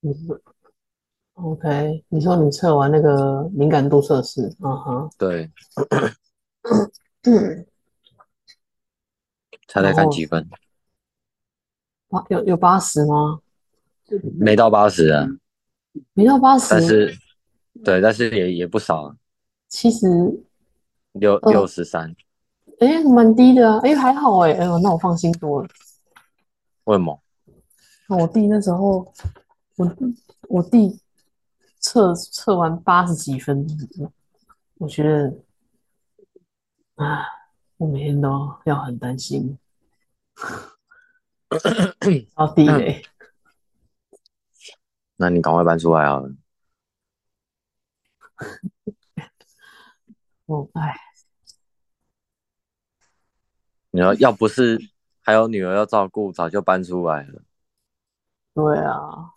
你是 OK？你说你测完那个敏感度测试，嗯哼，对，嗯，猜猜看几分？八有有八十吗？没到八十啊，没到八十，但是对，但是也也不少啊，七十六六，十三。哎，蛮低的啊，哎，还好哎，哎呦，那我放心多了。为什么？那我弟那时候，我我弟测测完八十几分，我觉得啊，我每天都要很担心，好低嘞。那你赶快搬出来啊！我，哎，你要要不是还有女儿要照顾，早就搬出来了。对啊，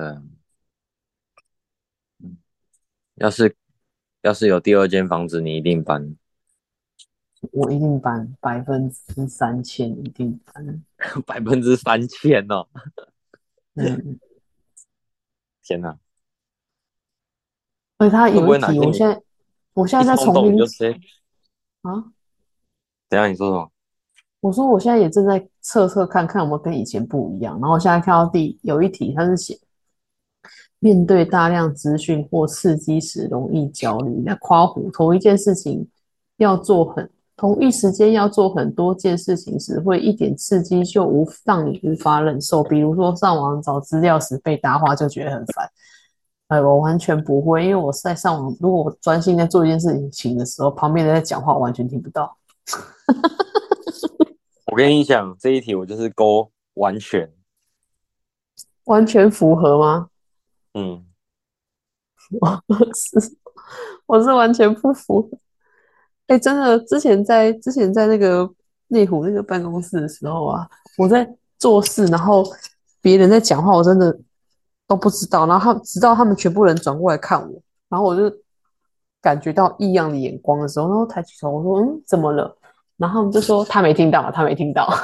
对啊，嗯，要是要是有第二间房子，你一定搬，我一定搬，百分之三千一定搬。百分之三千哦！嗯，天哪，所以他有一题，我现在我现在在重新？啊，等一下你说什么？我说我现在也正在测测看看有没有跟以前不一样。然后我现在看到第有一题，它是写面对大量资讯或刺激时容易焦虑。那夸胡同一件事情要做很同一时间要做很多件事情时，会一点刺激就无让你无法忍受。比如说上网找资料时被搭话就觉得很烦。哎，我完全不会，因为我在上网，如果我专心在做一件事情的时候，旁边人在讲话，完全听不到。我跟你讲，这一题我就是勾完全，完全符合吗？嗯，我 是我是完全不符合。哎，真的，之前在之前在那个内湖那个办公室的时候啊，我在做事，然后别人在讲话，我真的都不知道。然后他直到他们全部人转过来看我，然后我就感觉到异样的眼光的时候，然后抬起头，我说：“嗯，怎么了？”然后他们就说：“他没听到，他没听到。”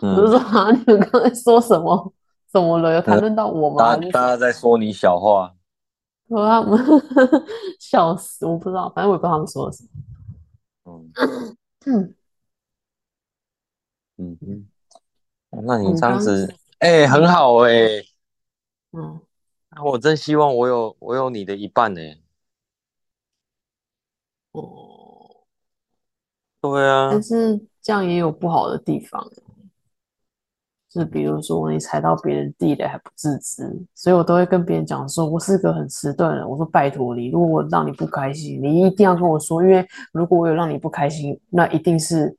我就嗯，说：“啊，你们刚才说什么？怎么了？有谈论到我吗？大还是什么？”大家在说你小话，说他们笑死，我不知道，反正我也不知道他们说了什嗯么。嗯，嗯嗯，那你这样子，哎、很好哎、嗯，我真希望我有我有你的一半呢、哦，对啊但，是这样也有不好的地方，就是比如说你踩到别人地雷还不自知，所以我都会跟别人讲说，我是个很迟钝的人。我说拜托你，如果我让你不开心，你一定要跟我说，因为如果我有让你不开心，那一定是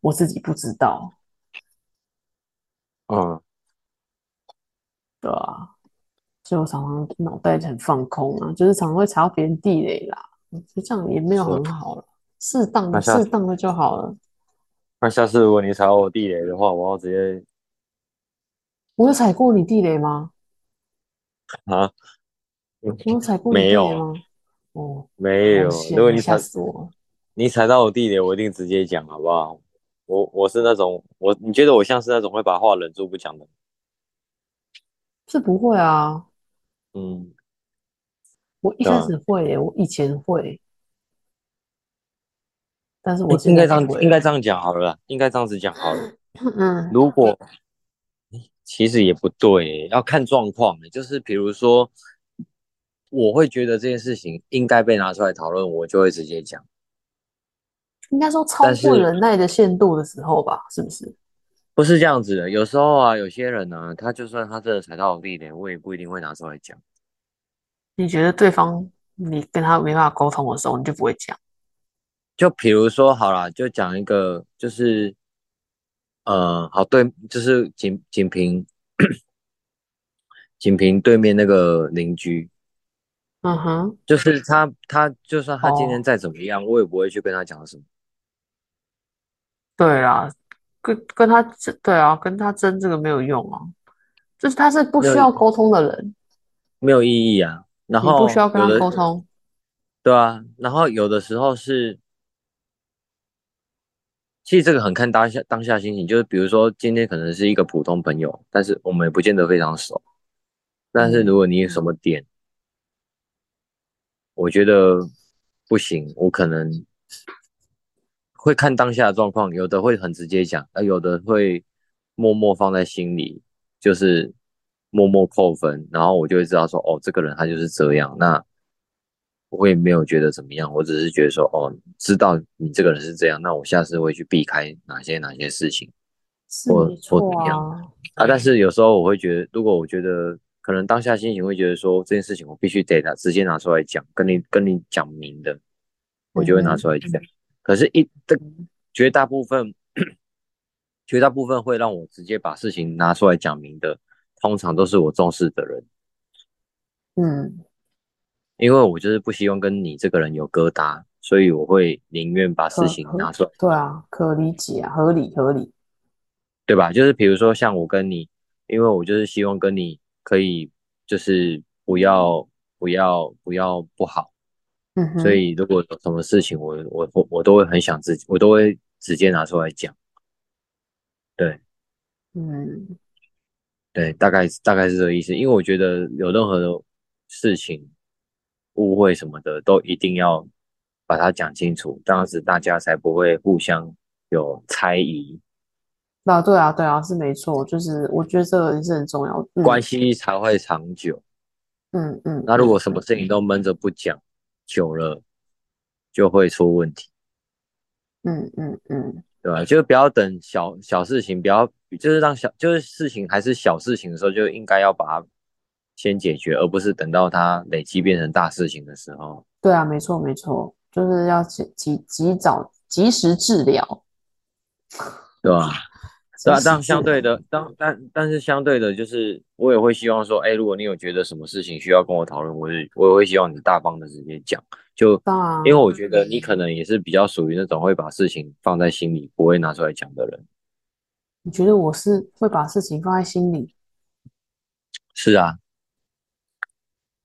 我自己不知道，嗯，对啊。所以我常常脑袋很放空啊，就是常常会踩到别人地雷啦，我觉得这样也没有很好了，适当的适当的就好了。那下次如果你踩到我地雷的话，我要直接我有踩过你地雷吗？啊，我有踩过你没有啊，地雷吗？哦，没有。好险啊，吓如果你踩死我了！你踩到我地雷，我一定直接讲，好不好？我我是那种我，你觉得我像是那种会把话忍住不讲的？是不会啊，嗯，我一？开始会耶，我以前会，但是我应现应该这样。应该这样讲好了啦，应该这样子讲好了。嗯如果其实也不对，要看状况。就是比如说，我会觉得这件事情应该被拿出来讨论，我就会直接讲。应该说超过忍耐的限度的时候吧，是不是？不是这样子的，有时候啊，有些人呢、他就算他真的踩到我地雷，我也不一定会拿出来讲。你觉得对方你跟他没办法沟通的时候，你就不会讲。就比如说，好了，就讲一个，就是呃，好对，就是仅仅凭仅凭对面那个邻居，嗯哼，就是他，他就算他今天哦，再怎么样，我也不会去跟他讲什么。对啊，跟跟他争，对啊，跟他争这个没有用啊，就是他是不需要沟通的人，没有意义啊。然你不需要跟他沟通。对啊，然后有的时候是其实这个很看当下当下心情，就是比如说今天可能是一个普通朋友，但是我们也不见得非常熟。但是如果你有什么点，我觉得不行，我可能会看当下的状况，有的会很直接讲，呃，有的会默默放在心里，就是默默扣分，然后我就会知道说，哦，这个人他就是这样。那我也没有觉得怎么样，我只是觉得说，哦，知道你这个人是这样，那我下次会去避开哪些哪些事情，或或怎么样啊？但是有时候我会觉得，如果我觉得可能当下心情会觉得说这件事情我必须得拿直接拿出来讲，跟你跟你讲明的，我就会拿出来讲。可是，一的绝大部分，绝大部分会让我直接把事情拿出来讲明的，通常都是我重视的人。嗯。因为我就是不希望跟你这个人有疙瘩，所以我会宁愿把事情拿出来。对啊，可理解啊，合理合理，对吧？就是比如说像我跟你，因为我就是希望跟你可以就是不要不要不要不好，嗯，所以如果有什么事情，我我我我都会很想自己，我都会直接拿出来讲。对，嗯，对，大概大概是这个意思。因为我觉得有任何的事情。误会什么的都一定要把它讲清楚，这样子大家才不会互相有猜疑。啊，对啊，对啊，是没错，就是我觉得这个也是很重要，关系才会长久。嗯嗯。那如果什么事情都闷着不讲，久了就会出问题。嗯嗯嗯，对吧？就是不要等小小事情，不要就是让小就是事情还是小事情的时候，就应该要把它。先解决，而不是等到它累积变成大事情的时候。对啊，没错没错，就是要及及及早及时治疗，对吧？对啊，但相对的，当但但是相对的，就是我也会希望说，哎，如果你有觉得什么事情需要跟我讨论，我也我也会希望你大方的直接讲，就因为我觉得你可能也是比较属于那种会把事情放在心里，不会拿出来讲的人。你觉得我是会把事情放在心里？是啊。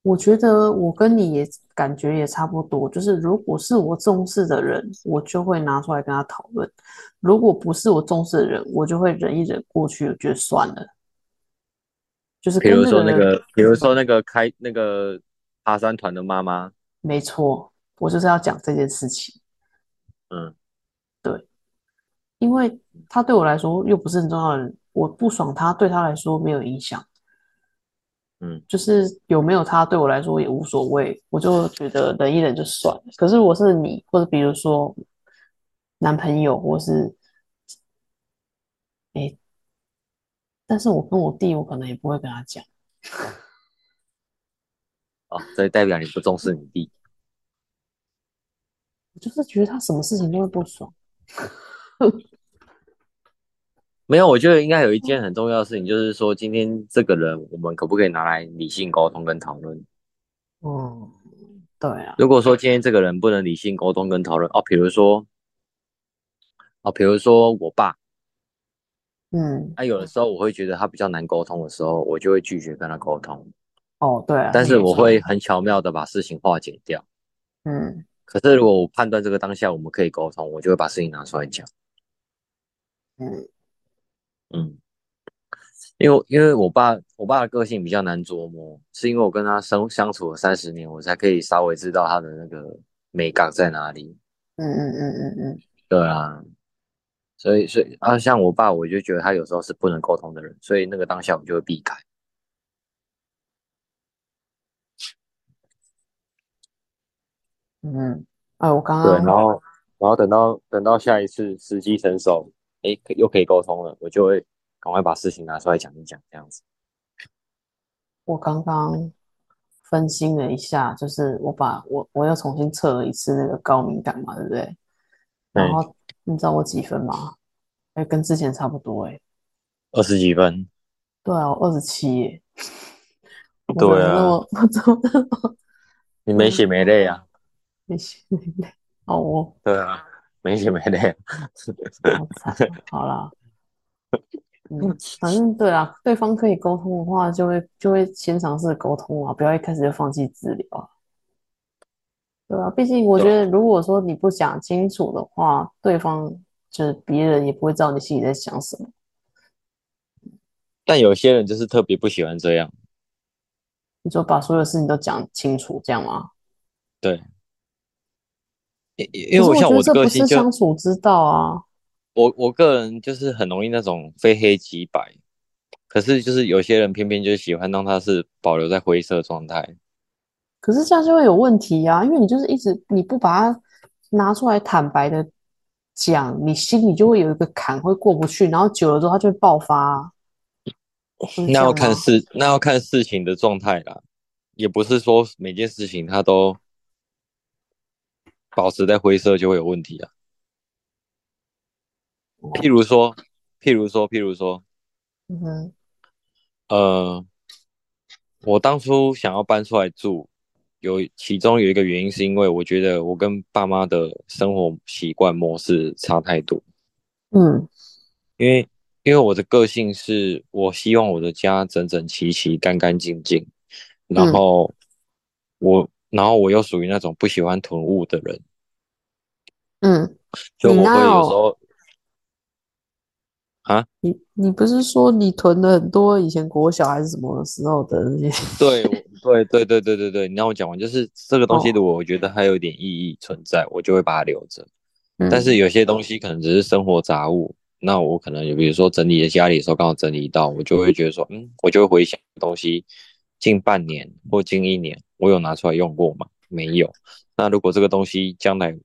我觉得我跟你也感觉也差不多，就是如果是我重视的人，我就会拿出来跟他讨论；如果不是我重视的人，我就会忍一忍过去，我觉得算了。就是比如说那个，比如说那个开那个爬山团的妈妈，没错，我就是要讲这件事情。嗯，对，因为他对我来说又不是很重要的人，我不爽他，对他来说没有影响。嗯，就是有没有他对我来说也无所谓，我就觉得忍一忍就算了。可是如果是你，或者比如说男朋友，或是哎，但是我跟我弟，我可能也不会跟他讲。哦，所以代表你不重视你弟。我就是觉得他什么事情都会不爽。没有，我觉得应该有一件很重要的事情，就是说今天这个人，我们可不可以拿来理性沟通跟讨论？哦，对啊。如果说今天这个人不能理性沟通跟讨论，哦，比如说，哦，比如说我爸，嗯，那有的时候我会觉得他比较难沟通的时候，我就会拒绝跟他沟通。哦，对啊。但是我会很巧妙的把事情化解掉。嗯。可是如果我判断这个当下我们可以沟通，我就会把事情拿出来讲。嗯。嗯，因为因为我爸我爸的个性比较难琢磨，是因为我跟他生相处了三十年，我才可以稍微知道他的那个美感在哪里。嗯嗯嗯嗯嗯，对啊，所以所以啊，像我爸，我就觉得他有时候是不能沟通的人，所以那个当下我就会避开。嗯，啊，我刚刚对，然后然后等到等到下一次时机成熟。哎，又可以沟通了，我就会赶快把事情拿出来讲一讲，这样子。我刚刚分心了一下，就是我把我我又重新测了一次那个高敏感嘛，对不对？然后你知道我几分吗？哎，跟之前差不多，哎，二十几分。对啊，我二十七耶。对啊。我怎么？你没血没泪啊？没血没泪。哦，我。对啊。没血没泪，好啦。嗯，反正对啊，对方可以沟通的话，就会就会先尝试沟通啊，不要一开始就放弃治疗啊，对啊？毕竟我觉得，如果说你不讲清楚的话，对方就是别人也不会知道你心里在想什么。但有些人就是特别不喜欢这样，你就把所有事情都讲清楚，这样吗？对，因因为我像我的个性就是相处之道啊。我我个人就是很容易那种非黑即白，可是就是有些人偏偏就喜欢让他是保留在灰色状态。可是这样就会有问题啊，因为你就是一直你不把它拿出来坦白的讲，你心里就会有一个坎会过不去，然后久了之后它就会爆发那要？看事，那要看事情的状态啦，也不是说每件事情它都保持在灰色就会有问题啊。譬如说，譬如说，譬如说，嗯哼，呃，我当初想要搬出来住，有其中有一个原因是因为我觉得我跟爸妈的生活习惯模式差太多，嗯。因为因为我的个性是我希望我的家整整齐齐、干干净净，然嗯。后我然后我又属于那种不喜欢囤物的人，嗯，就我会有时候啊，你你不是说你囤了很多以前国小还是什么时候的那些？对对对对对对对，你让我讲完，就是这个东西，哦如果我觉得还有一点意义存在，我就会把它留着。嗯但是有些东西可能只是生活杂物，那我可能有比如说整理的家里的时候刚好整理到，我就会觉得说，嗯，我就会回想东西近半年或近一年，我有拿出来用过吗？没有。那如果这个东西将来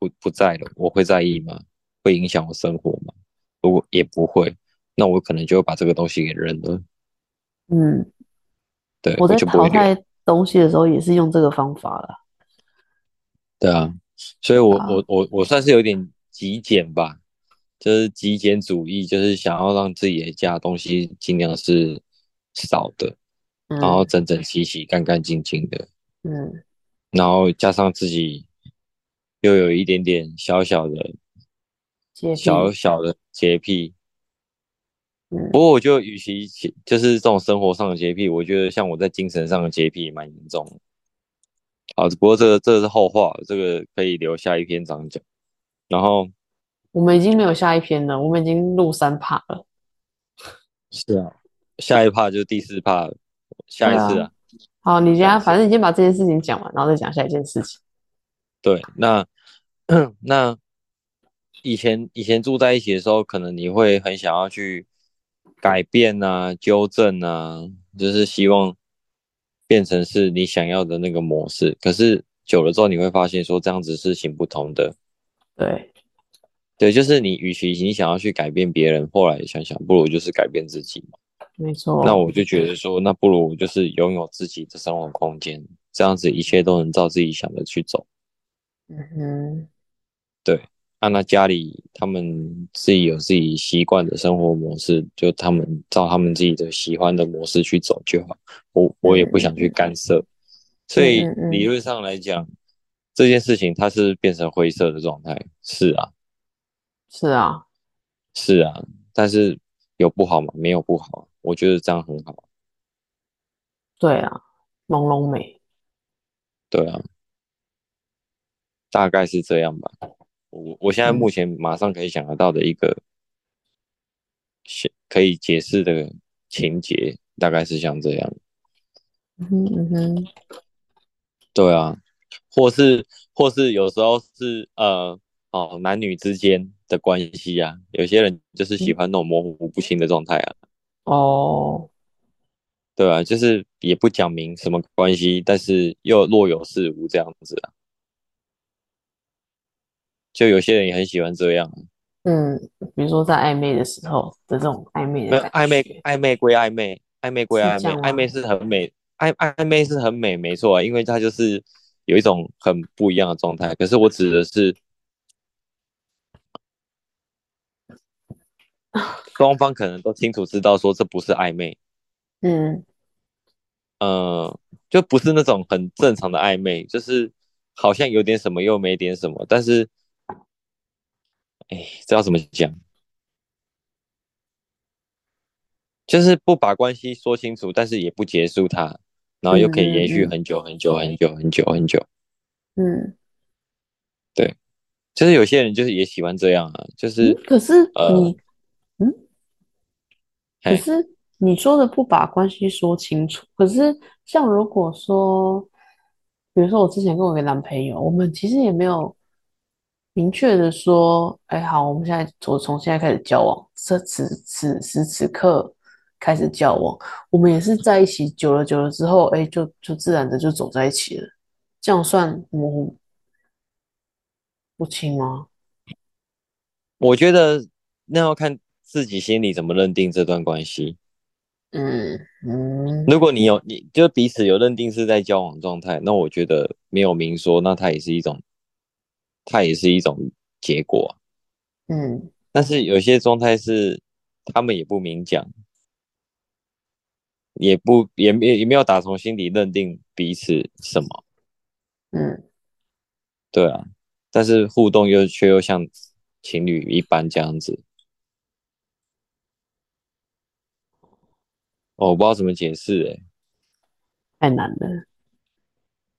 不不在了，我会在意吗？会影响我生活吗？如果也不会，那我可能就会把这个东西给扔了。嗯，对，我在。淘汰东西的时候也是用这个方法了。对啊，所以我啊我我我算是有点极简吧，就是极简主义，就是想要让自己的家东西尽量是少的，然后嗯整整齐齐、干干净净的，嗯然后加上自己又有一点点小小的、小小的洁癖。嗯不过我就与其其就是这种生活上的洁癖，我觉得像我在精神上的洁癖蛮严重的。好，不过这个这个是后话，这个可以留下一篇章讲。然后我们已经没有下一篇了，我们已经录三趴了。是啊，下一趴就是第四趴了，下一次对啊。好，你先反正你先把这件事情讲完，然后再讲下一件事情。对，那 那以前以前住在一起的时候，可能你会很想要去改变啊、纠正啊，就是希望变成是你想要的那个模式。可是久了之后，你会发现说这样子是行不通的。对，对，就是你与其你想要去改变别人，后来想想，不如就是改变自己嘛。没错。那我就觉得说，那不如就是拥有自己的生活空间，这样子一切都能照自己想的去走。嗯哼，对，啊，那家里他们自己有自己习惯的生活模式，就他们照他们自己的喜欢的模式去走就好。我我也不想去干涉，所以理论上来讲，这件事情它是变成灰色的状态。是啊，是啊，是啊，但是有不好吗？没有不好，我觉得这样很好。对啊，朦胧美。对啊，大概是这样吧。我我现在目前马上可以想得到的一个写可以解释的情节，大概是像这样。嗯哼嗯哼，对啊，或是或是有时候是呃哦男女之间的关系啊，有些人就是喜欢那种模糊不清的状态啊，哦，对啊，就是也不讲明什么关系，但是又若有似无这样子啊。就有些人也很喜欢这样啊，嗯，比如说在暧昧的时候的这种暧昧暧昧。暧昧归暧昧，暧昧归暧昧，暧昧是很美，暧暧昧是很美，没错啊，因为它就是有一种很不一样的状态。可是我指的是 双方可能都清楚知道说这不是暧昧，嗯呃，就不是那种很正常的暧昧，就是好像有点什么又没点什么，但是，哎，这要怎么讲？就是不把关系说清楚，但是也不结束它，然后又可以延续很久很久很久很久很久。嗯，对，就是有些人就是也喜欢这样啊，就是嗯，可是呃，你，嗯，可，是你说的不把关系说清楚，可是像如果说，比如说我之前跟我一个男朋友，我们其实也没有明确的说，哎，好，我们现在从从现在开始交往，这此此时此刻开始交往，我们也是在一起久了久了之后，哎，就就自然的就走在一起了，这样算模糊不清吗？我觉得那要看自己心里怎么认定这段关系。嗯嗯如果你有你就彼此有认定是在交往状态，那我觉得没有明说，那它也是一种，它也是一种结果啊。嗯但是有些状态是他们也不明讲，也不也没也没有打从心底认定彼此什么，嗯，对啊。但是互动又却又像情侣一般这样子，哦，我不知道怎么解释诶、太难了。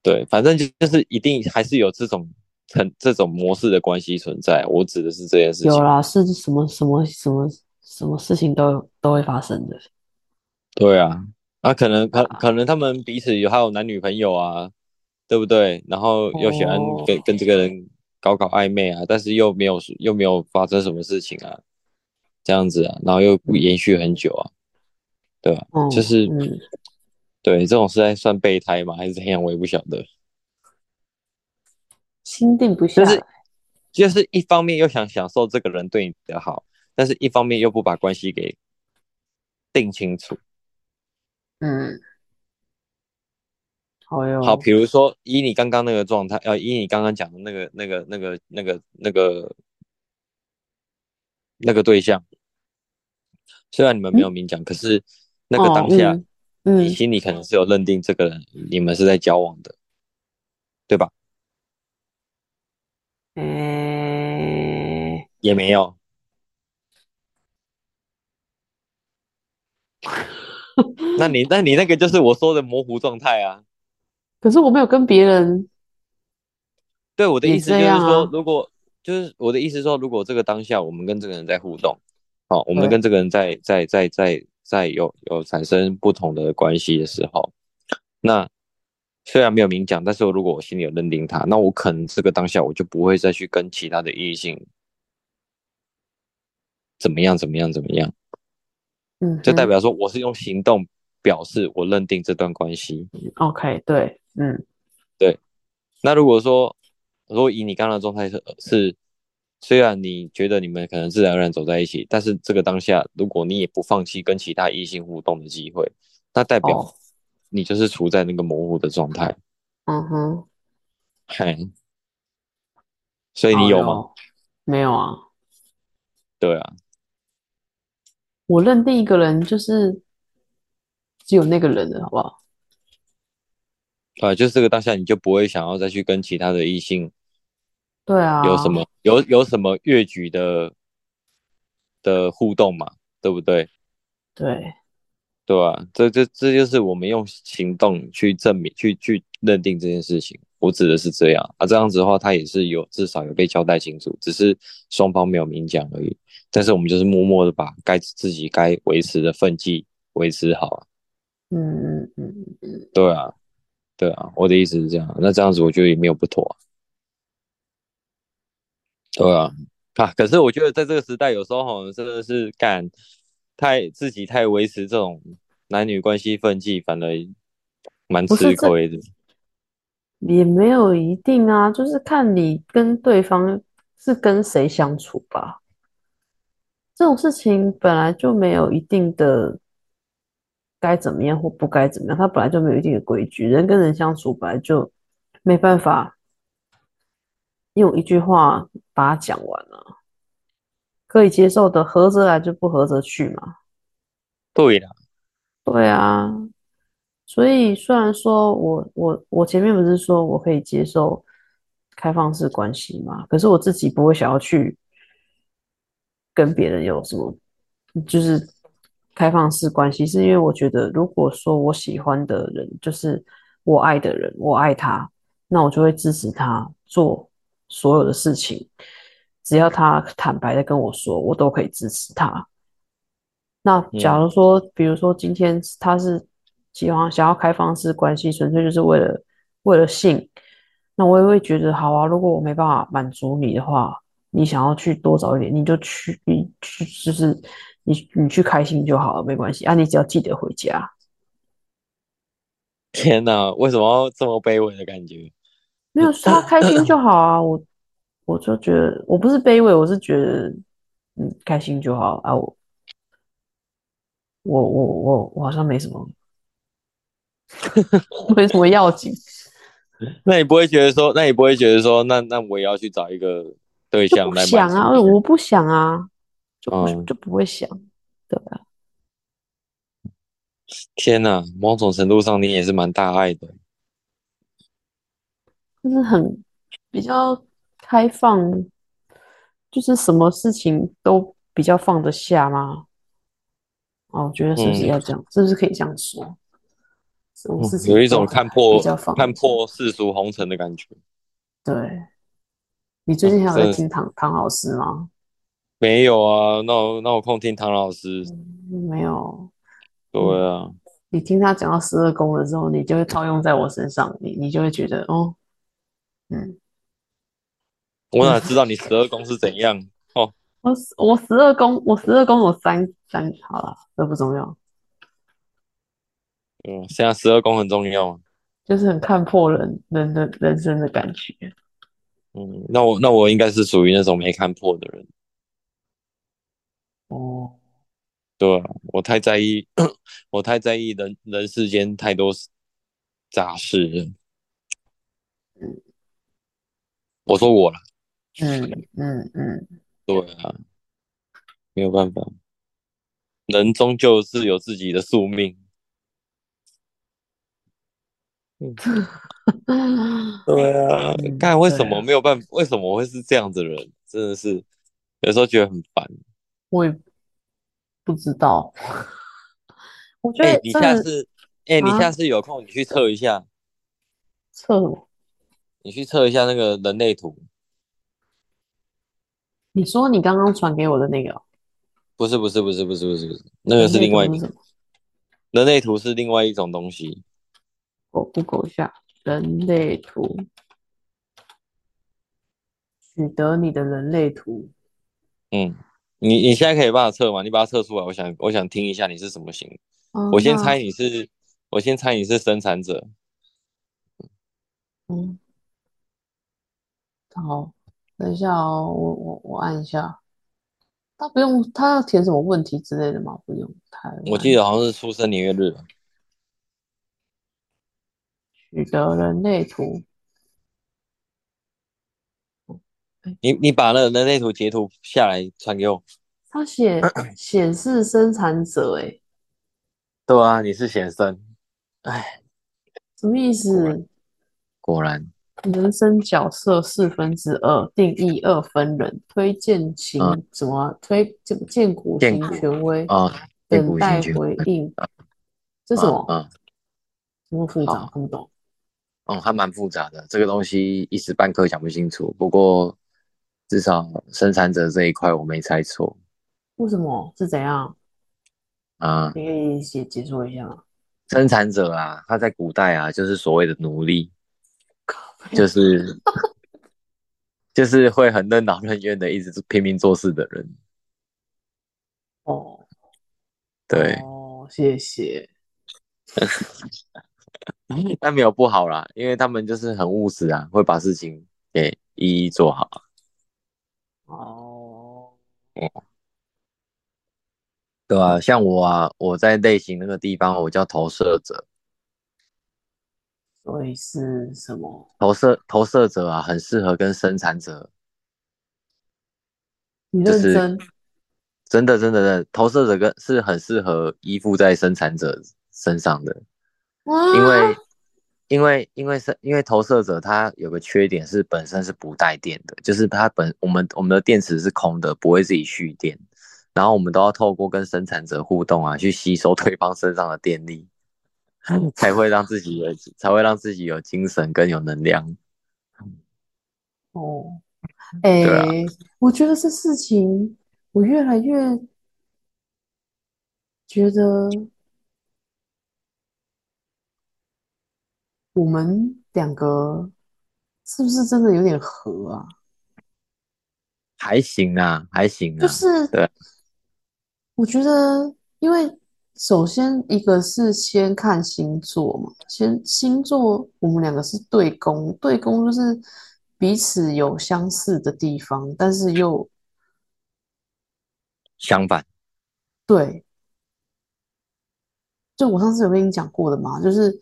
对，反正就就是一定还是有这种很这种模式的关系存在。我指的是这件事情。有啦，是什么什么什么什么事情都都会发生的。对啊，啊，可能可可能他们彼此有还有男女朋友啊，对不对？然后又喜欢哦，跟跟这个人搞搞暧昧啊，但是又没有又没有发生什么事情啊，这样子啊，然后又不延续很久啊，对吧？就嗯是嗯，对这种是在算备胎吗？还是怎样？我也不晓得。心定不下来。就是就是一方面又想享受这个人对你的好，但是一方面又不把关系给定清楚。嗯，好好，比如说以你刚刚那个状态，呃，以你刚刚讲的那个、那个、那个、那个、那个、那个对象，虽然你们没有嗯明讲，可是那个哦当下，嗯嗯你心里可能是有认定这个人你们是在交往的，对吧？诶，也没有，那你那你那个就是我说的模糊状态啊。可是我没有跟别人对，我的也意思就是说，啊。如果就是我的意思是说，如果这个当下我们跟这个人在互动，好，我们对，跟这个人在在在在在有有产生不同的关系的时候，那虽然没有明讲，但是如果我心里有认定他，那我可能这个当下我就不会再去跟其他的异性怎么样怎么样怎么样，嗯就代表说我是用行动表示我认定这段关系。，OK，对，嗯。对，那如果说如果以你刚刚的状态是是，虽然你觉得你们可能自然而然走在一起，但是这个当下，如果你也不放弃跟其他异性互动的机会，那代表哦，你就是处在那个模糊的状态。嗯哼，嘿，所以你有吗？哟。没有啊，对啊，我认定一个人就是只有那个人了，好不好？啊，就是这个当下你就不会想要再去跟其他的异性对啊有什啊，么有有什么越举的的互动嘛，对不对？对，对吧？这这这就是我们用行动去证明、去去认定这件事情。我指的是这样啊，这样子的话，他也是有至少有被交代清楚，只是双方没有明讲而已。但是我们就是默默的把该自己该维持的分际维持好啊。嗯嗯嗯嗯，对啊，对啊，我的意思是这样。那这样子我觉得也没有不妥啊。对啊，啊，可是我觉得在这个时代，有时候好像真的是干太自己太维持这种男女关系分际，反而蛮吃亏的。也没有一定啊，就是看你跟对方是跟谁相处吧。这种事情本来就没有一定的该怎么样或不该怎么样，它本来就没有一定的规矩。人跟人相处本来就没办法用一句话把它讲完了。可以接受的，合则来就不合则去嘛。对啦，对啊，所以虽然说我我我前面不是说我可以接受开放式关系嘛，可是我自己不会想要去跟别人有什么就是开放式关系，是因为我觉得如果说我喜欢的人就是我爱的人，我爱他，那我就会支持他做所有的事情，只要他坦白的跟我说，我都可以支持他。那假如说，比如说今天他是喜欢想要开放式关系，纯粹就是为了为了性，那我也会觉得好啊。如果我没办法满足你的话，你想要去多找一点，你就去，你去就是你你去开心就好了，没关系啊。你只要记得回家。天哪，为什么要这么卑微的感觉？没有，他开心就好啊。我我就觉得我不是卑微，我是觉得嗯开心就好啊。我。我我我我好像没什么，没什么要紧。那你不会觉得说，那你不会觉得说，那那我也要去找一个对象来？想啊，我不想啊，就不就不会想，对啊。天哪，某种程度上你也是蛮大爱的，就是很比较开放，就是什么事情都比较放得下吗？哦，我觉得是不是要这样？是不是可以这样说？有一种看破看破世俗红尘的感觉。对，你最近还有在听唐唐老师吗？没有啊，那我那我空听唐老师。没有。对啊。你听他讲到十二宫的时候，你就会套用在我身上，你你就会觉得哦，嗯。我哪知道你十二宫是怎样？哦。我我十二宫，我十二宫有三三，好了，这不重要。嗯，现在十二宫很重要，就是很看破人人的人生的感觉。嗯，那我那我应该是属于那种没看破的人。哦，对啊，我太在意，我太在意人人世间太多杂事了。嗯，我说我了。嗯嗯嗯。对啊，没有办法，人终究是有自己的宿命。对啊，看为什么没有办法？为什么会是这样子的人？真的是有时候觉得很烦。我也不知道。我觉得你下次，哎，你下次有空你去测一下。测？你去测一下那个人类图。你说你刚刚传给我的那个？不是不是不是不是不是不是，那个是另外一个。人类图是另外一种东西。我 Google 一下人类图，取得你的人类图。嗯，你你现在可以帮我测吗？你把它测出来，我想我想听一下你是什么型。我先猜你是，我先猜你是生产者。嗯，好。等一下哦，我我我按一下，他不用，他要填什么问题之类的吗？不用，太。我记得好像是出生年月日吧。取得人类图。你你把那个人类图截图下来传给我。他写 显示生产者，哎。对啊，你是显生。哎，什么意思？果然。人生角色四分之二，定义二分人，推荐型什么？推荐荐股型权威啊？等待回应，这什么？嗯，这么复杂，看不懂。哦，还蛮复杂的，这个东西一时半刻讲不清楚。不过至少生产者这一块我没猜错。为什么？是怎样？啊，你可以解解说一下吗？生产者啊，他在古代啊，就是所谓的奴隶。就是就是会很任劳任怨的，一直拼命做事的人。哦，对，哦，谢谢。但没有不好啦，因为他们就是很务实啊，会把事情给一一做好。哦，对啊，像我啊，我在类型那个地方，我叫投射者。所以是什么？投射投射者啊，很适合跟生产者。你认真？真的真的的，投射者跟是很适合依附在生产者身上的。因为因为因为是因为投射者他有个缺点是本身是不带电的，就是他本我们我们的电池是空的，不会自己蓄电，然后我们都要透过跟生产者互动啊，去吸收 对方身上的电力。才会让自己有，才会让自己有精神跟有能量。哦，哎，我觉得这事情，我越来越觉得我们两个是不是真的有点合啊？还行啊，还行啊，就是对，我觉得，因为首先一个是先看星座嘛，先星座我们两个是对宫，对宫就是彼此有相似的地方，但是又相反，对，就我上次有跟你讲过的嘛，就是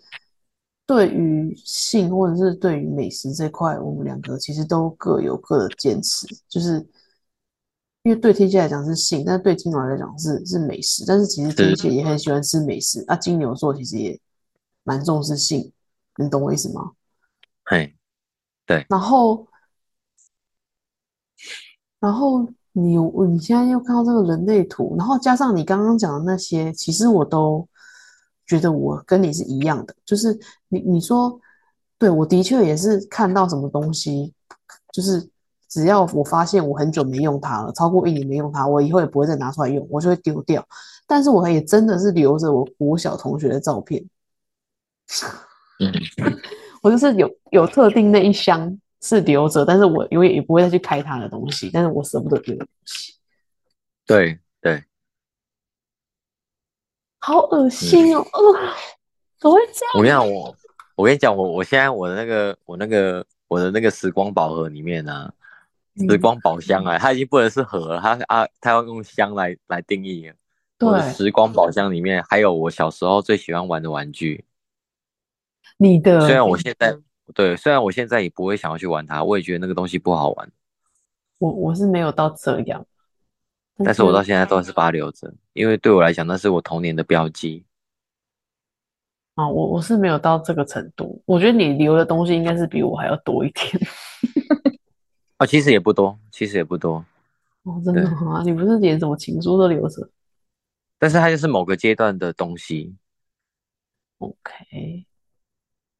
对于性或者是对于美食这块，我们两个其实都各有各的坚持，就是因为对天蝎来讲是性，但是对金牛来讲是是美食，但是其实天，蝎也很喜欢吃美食，啊，金牛座其实也蛮重视性，你懂我意思吗？嘿，对，然后然后你有你现在又看到这个人类图，然后加上你刚刚讲的那些，其实我都觉得我跟你是一样的，就是你你说，对，我的确也是看到什么东西，就是只要我发现我很久没用它了，超过一年没用它，我以后也不会再拿出来用，我就会丢掉。但是我也真的是留着我国小同学的照片，嗯，我就是有有特定那一箱是留着，但是我永远也不会再去开它的东西，但是我舍不得丢的东西。对对，好恶嗯，心哦！呃，怎么会这样？我跟你讲，我我跟你讲，我我现在我的那个我那个我的那个时光宝盒里面呢、时嗯，光宝箱啊，它已经不能是盒了，它啊它要用箱来来定义了。我的对，时光宝箱里面还有我小时候最喜欢玩的玩具，你的虽然，我现在对，虽然我现在也不会想要去玩它，我也觉得那个东西不好玩，我我是没有到这样，但但是我到是现在都还是把它留着，因为对我来讲那是我童年的标记。啊，我我是没有到这个程度。我觉得你留的东西应该是比我还要多一点。哦，其实也不多，其实也不多，哦，真对，的吗？你不是连什么情书都留着但是它就是某个阶段的东西，？OK，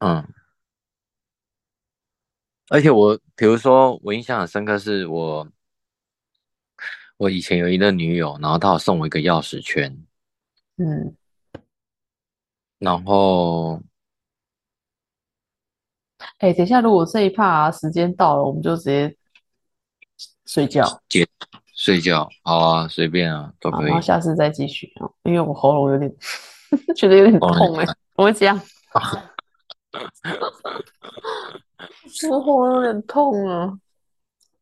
嗯，而且我比如说我印象很深刻是我我以前有一个女友，然后她有送我一个钥匙圈，嗯，然后哎，等一下，如果这一趴啊时间到了，我们就直接睡觉，接睡觉，好啊，随便啊，都，可以。下次再继续啊，因为我喉咙有点 觉得有点哦，痛哎，怎么会这样？我喉咙有点痛啊。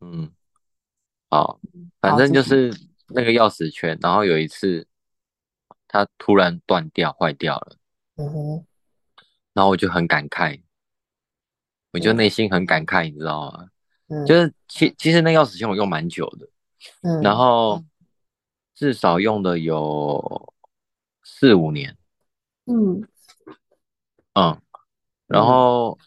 嗯，好，反。正就是那个钥匙圈，然后有一次它突然断掉，坏掉了，嗯哼，然后我就很感慨，我就嗯内心很感慨，你知道吗？嗯。就是其其实那钥匙圈我用蛮久的，嗯。然嗯。后至少用的有四五年，嗯。嗯，然嗯。后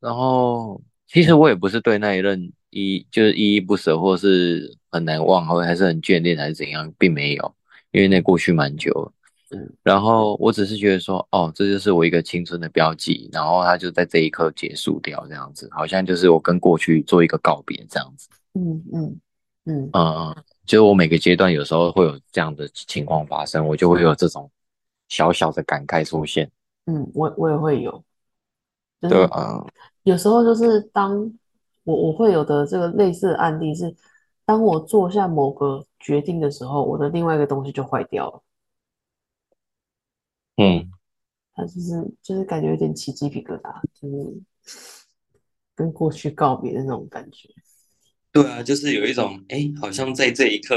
然后其实我也不是对那一任依就是依依不舍，或是很难忘，或还是很眷恋，还是怎样，并没有，因为那过去蛮久了。嗯然后我只是觉得说，哦，这就是我一个青春的标记，然后它就在这一刻结束掉，这样子，好像就是我跟过去做一个告别，这样子。嗯嗯嗯嗯嗯，就是我每个阶段有时候会有这样的情况发生，我就会有这种小小的感慨出现。嗯，我我也会有，就是对啊，有时候就是当我我会有的这个类似的案例是，当我做下某个决定的时候，我的另外一个东西就坏掉了，嗯，他就是就是感觉有点起鸡皮疙瘩，就是跟过去告别的那种感觉。对啊，就是有一种，哎，好像在这一刻，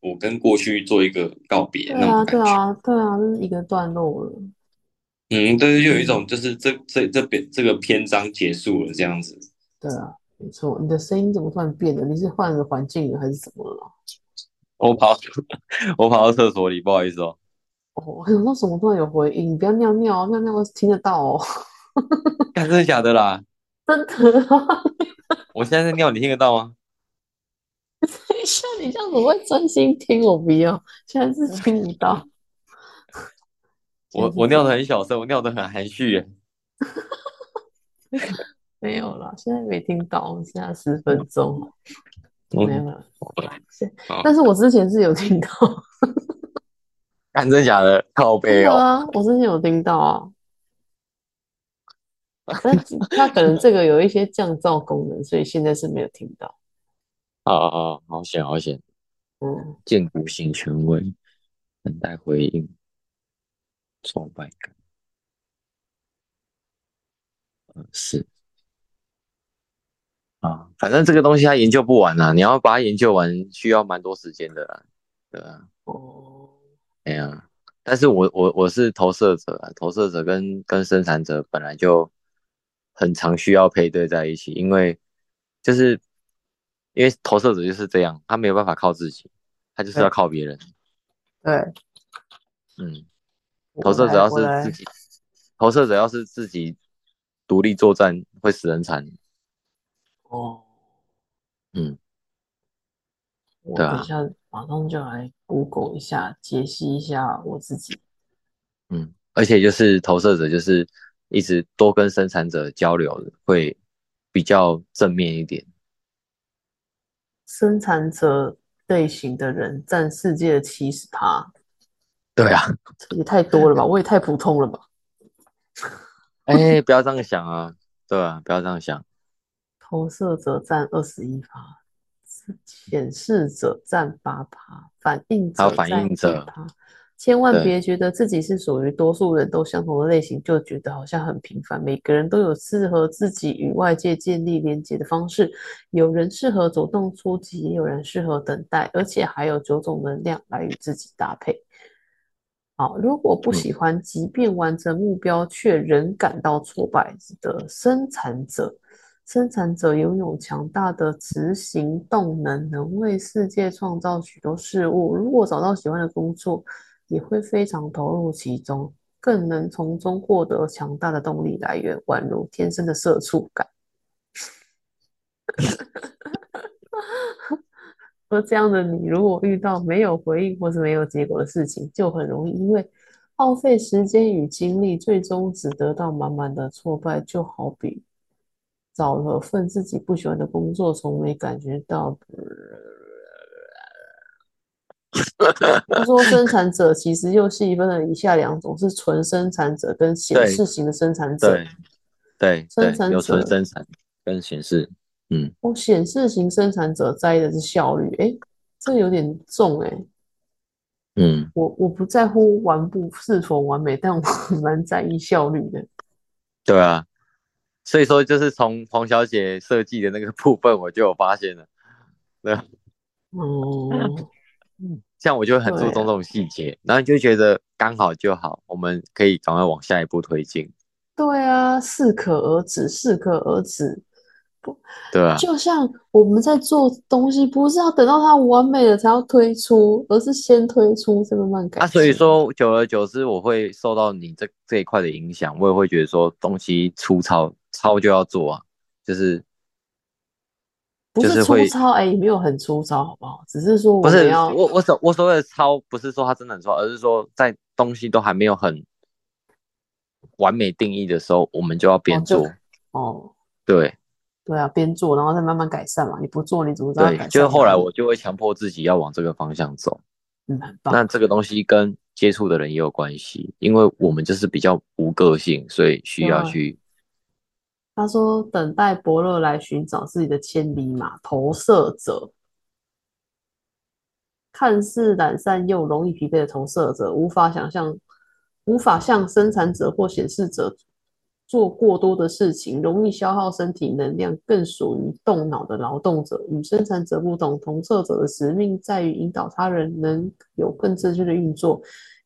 我跟过去做一个告别对啊。对啊，对啊，这是一个段落了。嗯，对，就有一嗯，种，就是这这这边这个篇章结束了这样子。对啊，没错。你的声音怎么突然变了？你是换了环境了还是怎么了？我跑，我跑到厕所里，不好意思哦。哦，我想说什么突然有回音？你不要尿尿哦，尿尿我听得到哦。看，真的假的啦？真的啊！我现在在尿，你听得到吗？等一下，你这样怎么会专心听？我不要，现在是听不到，我我尿怎得很小声，我尿的很含蓄耶。没有了，现在没听到，现在十分钟没有嗯，了。好，但是我之前是有听到，看真假的？靠真背哦，的啊，我之前有听到啊。但它可能这个有一些降噪功能，所以现在是没有听到。啊啊啊，好险好险，嗯，建股型权威，等待回应，挫败感，呃是。啊，反正这个东西它研究不完啊，你要把它研究完需要蛮多时间的啦，对啊，哦，哎呀，但是我我我是投射者啊，投射者跟跟生产者本来就很常需要配对在一起，因为就是因为投射者就是这样，他没有办法靠自己，他就是要靠别人，对，嗯。投射者要是自己，投射者要是自己独立作战，会死人惨。哦，嗯，我等一下马上就来 Google 一下，解析一下我自己。嗯，而且就是投射者，就是一直多跟生产者交流的，会比较正面一点。生产者类型的人占世界的七十趴，对啊，这也太多了吧？我也太普通了吧？哎，不要这样想啊，对啊，不要这样想。投射者占二十一趴，显示者占八趴，反应者占一应者趴。千万对别觉得自己是属于多数人都相同的类型，就觉得好像很平凡。每个人都有适合自己与外界建立连接的方式，有人适合主动出击，也有人适合等待，而且还有九种能量来与自己搭配。好，如果不嗯喜欢，即便完成目标却仍感到挫败的生产者，生产者拥有强大的执行动能，能为世界创造许多事物。如果找到喜欢的工作，也会非常投入其中，更能从中获得强大的动力来源，宛如天生的社畜感。而这样的你，如果遇到没有回应或是没有结果的事情，就很容易因为耗费时间与精力，最终只得到满满的挫败。就好比找了份自己不喜欢的工作，从没感觉到。他 说，生产者其实又细分了以下两种：是纯生产者跟显示型的生产者。对对对，生产有纯者生产跟显示，嗯，哦，显示型生产者在意的是效率，诶，这有点重诶。嗯，我我不在乎完不是否完美，但我 蛮在意效率的。对啊，所以说就是从黄小姐设计的那个部分，我就有发现了，对啊，哦，像我就很注重这种细节，然后你就觉得刚好就好，我们可以赶快往下一步推进，对啊，适可而止，适可而止。不对啊，就像我们在做东西，不是要等到它完美了才要推出，而是先推出，再慢慢改啊，所以进。说久而久之，我会受到你这这一块的影响，我也会觉得说东西粗糙糙就要做啊，就是不是粗糙，哎，也没有很粗糙，好不好？只是说不是要我我所我所谓的抄，不是说它真的很糙，而是说在东西都还没有很完美定义的时候，我们就要边做，哦，对对啊，边做然后再慢慢改善嘛。你不做，你怎么知道改对，就是后来我就会强迫自己要往这个方向走。嗯很那，这个东西跟接触的人也有关系，因为我们就是比较无个性，所以需要去他说等待伯乐来寻找自己的千里马，投射者。看似懒散又容易疲惫的投射者，无法想象，无法像生产者或显示者做过多的事情，容易消耗身体能量，更属于动脑的劳动者。与生产者不同，投射者的使命在于引导他人能有更正确的运作。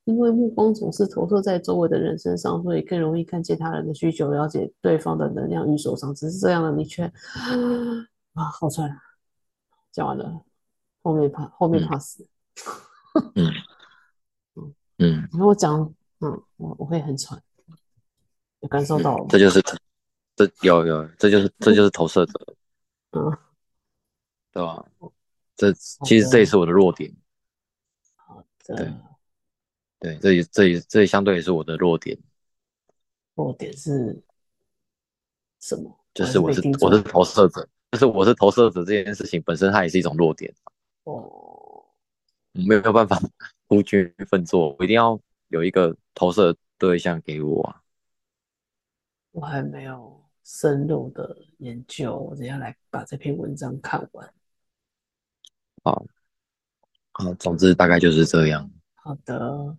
因为目光总是投射在周围的人身上，所以更容易看见他人的需求，了解对方的能量与受伤。只是这样的你却啊，好喘啊！讲完了，后面怕后面嗯怕死。嗯嗯，然后我讲，嗯，我我会很喘，有感受到吗？这就是这有有，这就是这就是投射者，嗯，对吧？这其实这也是我的弱点，好对对，这也这也这也相对也是我的弱点。弱点是什么？就是我是我是投射者，就是我是投射者这件事情本身它也是一种弱点，哦，我没有办法孤军奋作，我一定要有一个投射对象给我啊。我还没有深入的研究，我等下来把这篇文章看完。好，好，总之大概就是这样。好的，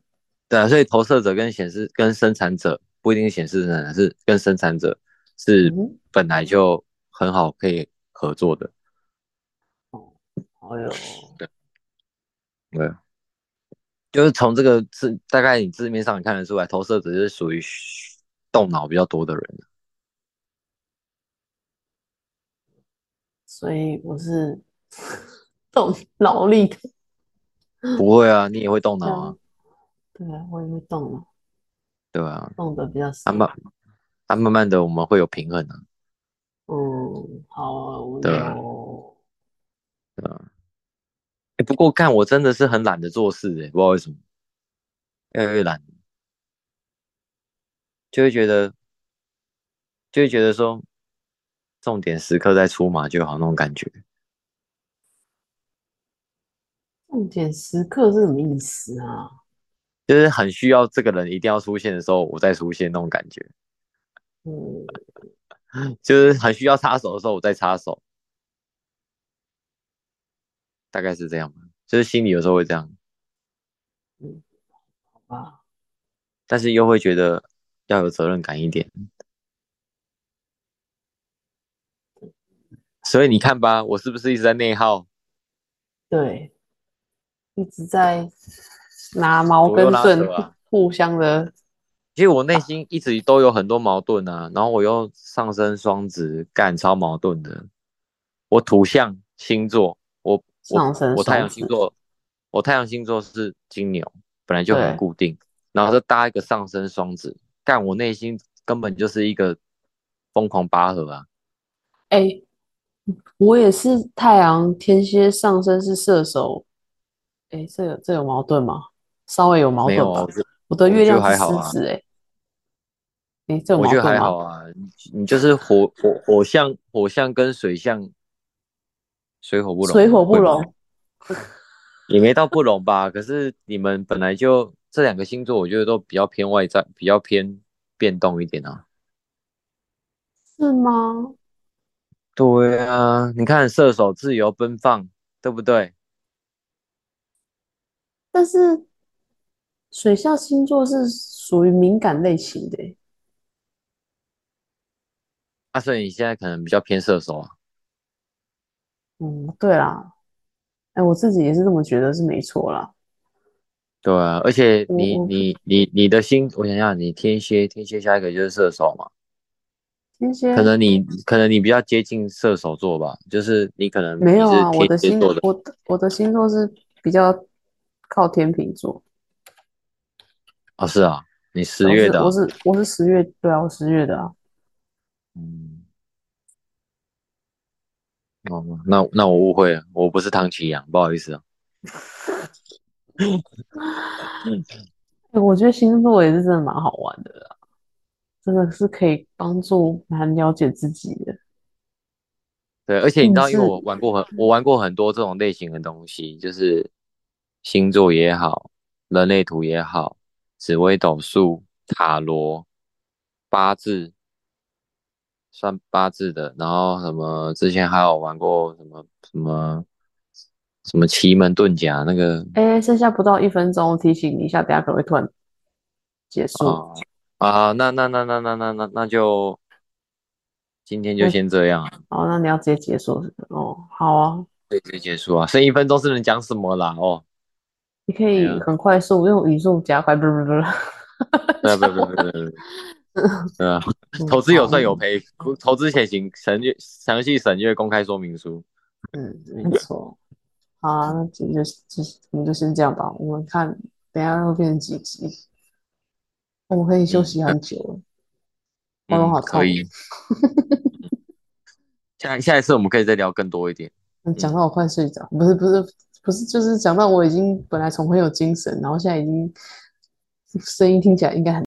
对啊，所以投射者跟显示跟生产者不一定是显示生产者，是跟生产者是嗯，本来就很好可以合作的。好有，对，就是从这个字大概你字面上你看得出来，投射者是属于动脑比较多的人。所以我是 动脑力的，不会啊，你也会动脑啊，对啊，我也会动脑，对啊，动的比较少啊。慢，啊慢慢的我们会有平衡啊，嗯，好，我对啊有，欸不过干我真的是很懒得做事诶、不知道为什么，越来越懒，就会觉得，就会觉得说，重点时刻再出马就好那种感觉。重点时刻是什么意思啊？就是很需要这个人一定要出现的时候，我再出现那种感觉，嗯，就是很需要插手的时候，我再插手，大概是这样吧。就是心里有时候会这样，好吧，但是又会觉得要有责任感一点。所以你看吧，我是不是一直在内耗？对，一直在拿矛跟盾互相的，其实我内心一直都有很多矛盾啊，然后我又上升双子，干超矛盾的。我土象星座，我上升我我太阳星座，我太阳星座是金牛，本来就很固定，然后再搭一个上升双子，干我内心根本就是一个疯狂拔河啊！哎，我也是太阳天蝎上升是射手，哎，这有这有矛盾吗？稍微有矛盾吧我。的月亮是还好啊狮子，哎，哎，这我觉得？还好啊，你你就是火火火象火象跟水象，水火不容，水火不容，也没到不容吧。可是你们本来就这两个星座，我觉得都比较偏外在，比较偏变动一点啊。是吗？对啊，你看射手自由奔放，对不对？但是水象星座是属于敏感类型的欸，啊，所以你现在可能比较偏射手啊。嗯，对啦，哎，我自己也是这么觉得，是没错啦。对啊，而且你你你你的星，我想想，你天蝎，天蝎下一个就是射手嘛。天蝎可能你可能你比较接近射手座吧，就是你可能没有啊，你我的星座的我的我的星座是比较靠天秤座。哦，是啊，你十月的啊我是我是我是十月，对啊，我十月的啊。嗯，哦，那那我误会了，我不是唐启阳，不好意思啊。哎我觉得星座也是真的蛮好玩的啦，真的是可以帮助蛮了解自己的。对，而且你知道，因为我玩过很我玩过很多这种类型的东西，就是星座也好，人类图也好，紫微斗数、塔罗、八字，算八字的，然后什么之前还有玩过什么什么什么奇门遁甲那个哎，剩下不到一分钟，提醒你一下，等下可能会突然结束。啊啊，那那那那那那那那就今天就先这样啊，好，那你要直接结束哦，好啊，可以直接结束啊，剩一分钟是能讲什么啦？哦，你可以很快速用语速加快，不是不是不不不不不不，对啊，嗯投资有赚有好赔，投资前请审阅详细审阅公开说明书。嗯，没错。好啊，那就就我们就先这样吧。我们看等一下会变成几集，我们可以休息很久了，喉咙嗯，好痛。可以。下下一次我们可以再聊更多一点。嗯讲到我快睡着，不是不是不是，就是讲到我已经本来从很有精神，然后现在已经声音听起来应该很。